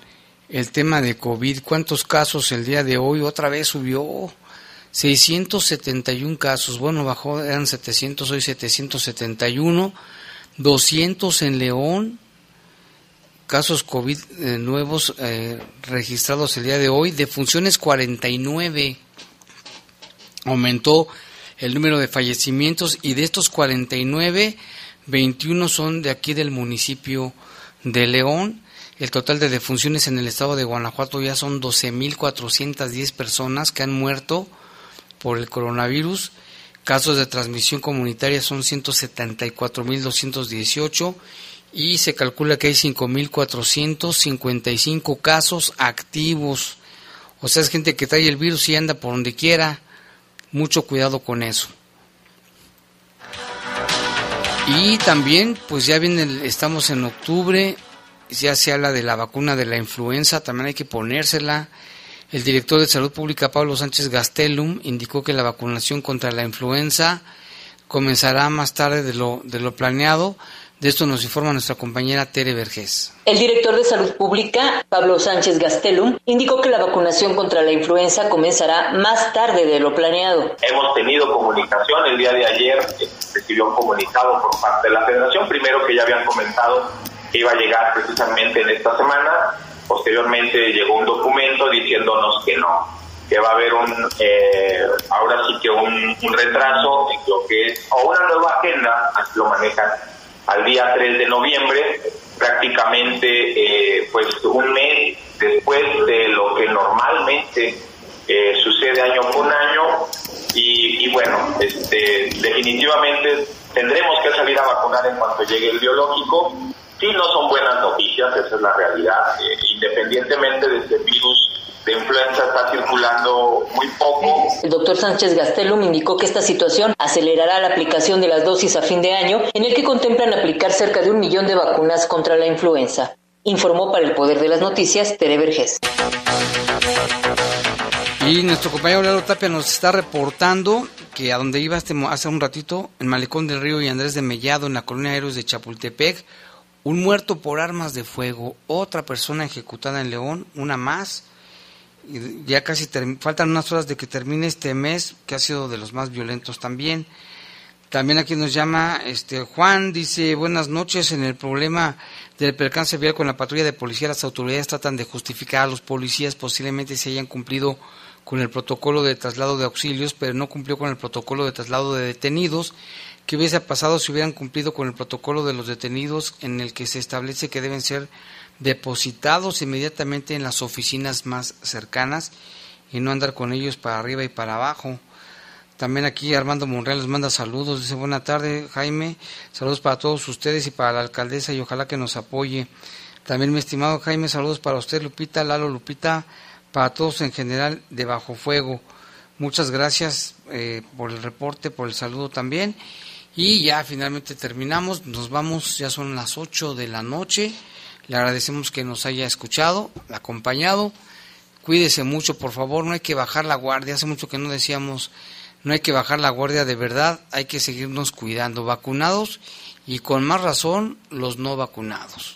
el tema de COVID. ¿Cuántos casos el día de hoy? Otra vez subió 671 casos. Bueno, bajó, eran 700, hoy 771 200 en León, casos COVID eh, nuevos eh, registrados el día de hoy, de funciones 49. Aumentó el número de fallecimientos y de estos 49, 21 son de aquí del municipio de León. El total de defunciones en el estado de Guanajuato ya son 12.410 personas que han muerto por el coronavirus Casos de transmisión comunitaria son 174.218 y se calcula que hay 5.455 casos activos. O sea, es gente que trae el virus y anda por donde quiera. Mucho cuidado con eso. Y también, pues ya viene, estamos en octubre, ya se habla de la vacuna de la influenza, también hay que ponérsela. El director de Salud Pública, Pablo Sánchez Gastelum, indicó que la vacunación contra la influenza comenzará más tarde de lo, de lo planeado, De esto nos informa nuestra compañera Tere Vergés. El director de Salud Pública, Pablo Sánchez Gastelum, indicó que la vacunación contra la influenza comenzará más tarde de lo planeado. Hemos tenido comunicación, el día de ayer eh, recibió un comunicado por parte de la federación, primero que ya habían comentado que iba a llegar precisamente en esta semana, posteriormente llegó un documento diciéndonos que no, que va a haber un, eh, ahora sí que un, retraso en lo que es, o una nueva agenda, así lo manejan al día 3 de noviembre, prácticamente eh, pues un mes después de lo que normalmente eh, sucede año con año y, bueno, este, definitivamente tendremos que salir a vacunar en cuanto llegue el biológico. Sí, no son buenas noticias, esa es la realidad, eh, independientemente de este virus de influenza está circulando muy poco. El doctor Sánchez Gastelum indicó que esta situación acelerará la aplicación de las dosis a fin de año, en el que contemplan aplicar cerca de un millón de vacunas contra la influenza. Informó para el Poder de las Noticias Tere Vergés. Y nuestro compañero Lalo Tapia nos está reportando que a donde iba este hace un ratito, en Malecón del Río y Andrés de Mellado, en la colonia Héroes de Chapultepec, un muerto por armas de fuego, otra persona ejecutada en León, una más, ya casi faltan unas horas de que termine este mes, que ha sido de los más violentos también. También aquí nos llama este Juan, dice, buenas noches, en el problema del percance vial con la patrulla de policía, las autoridades tratan de justificar a los policías, posiblemente se hayan cumplido con el protocolo de traslado de auxilios, pero no cumplió con el protocolo de traslado de detenidos. ¿Qué hubiese pasado si hubieran cumplido con el protocolo de los detenidos en el que se establece que deben ser depositados inmediatamente en las oficinas más cercanas y no andar con ellos para arriba y para abajo. También aquí Armando Monreal les manda saludos, dice buena tarde Jaime, saludos para todos ustedes y para la alcaldesa y ojalá que nos apoye. También mi estimado Jaime, saludos para usted Lupita, Lalo Lupita, para todos en general de Bajo Fuego. Muchas gracias eh, por el reporte, por el saludo también. Y ya finalmente terminamos, nos vamos, ya son las 8 de la noche. Le agradecemos que nos haya escuchado, acompañado. Cuídese mucho, por favor, no hay que bajar la guardia. Hace mucho que no decíamos, no hay que bajar la guardia de verdad, hay que seguirnos cuidando, vacunados y con más razón los no vacunados.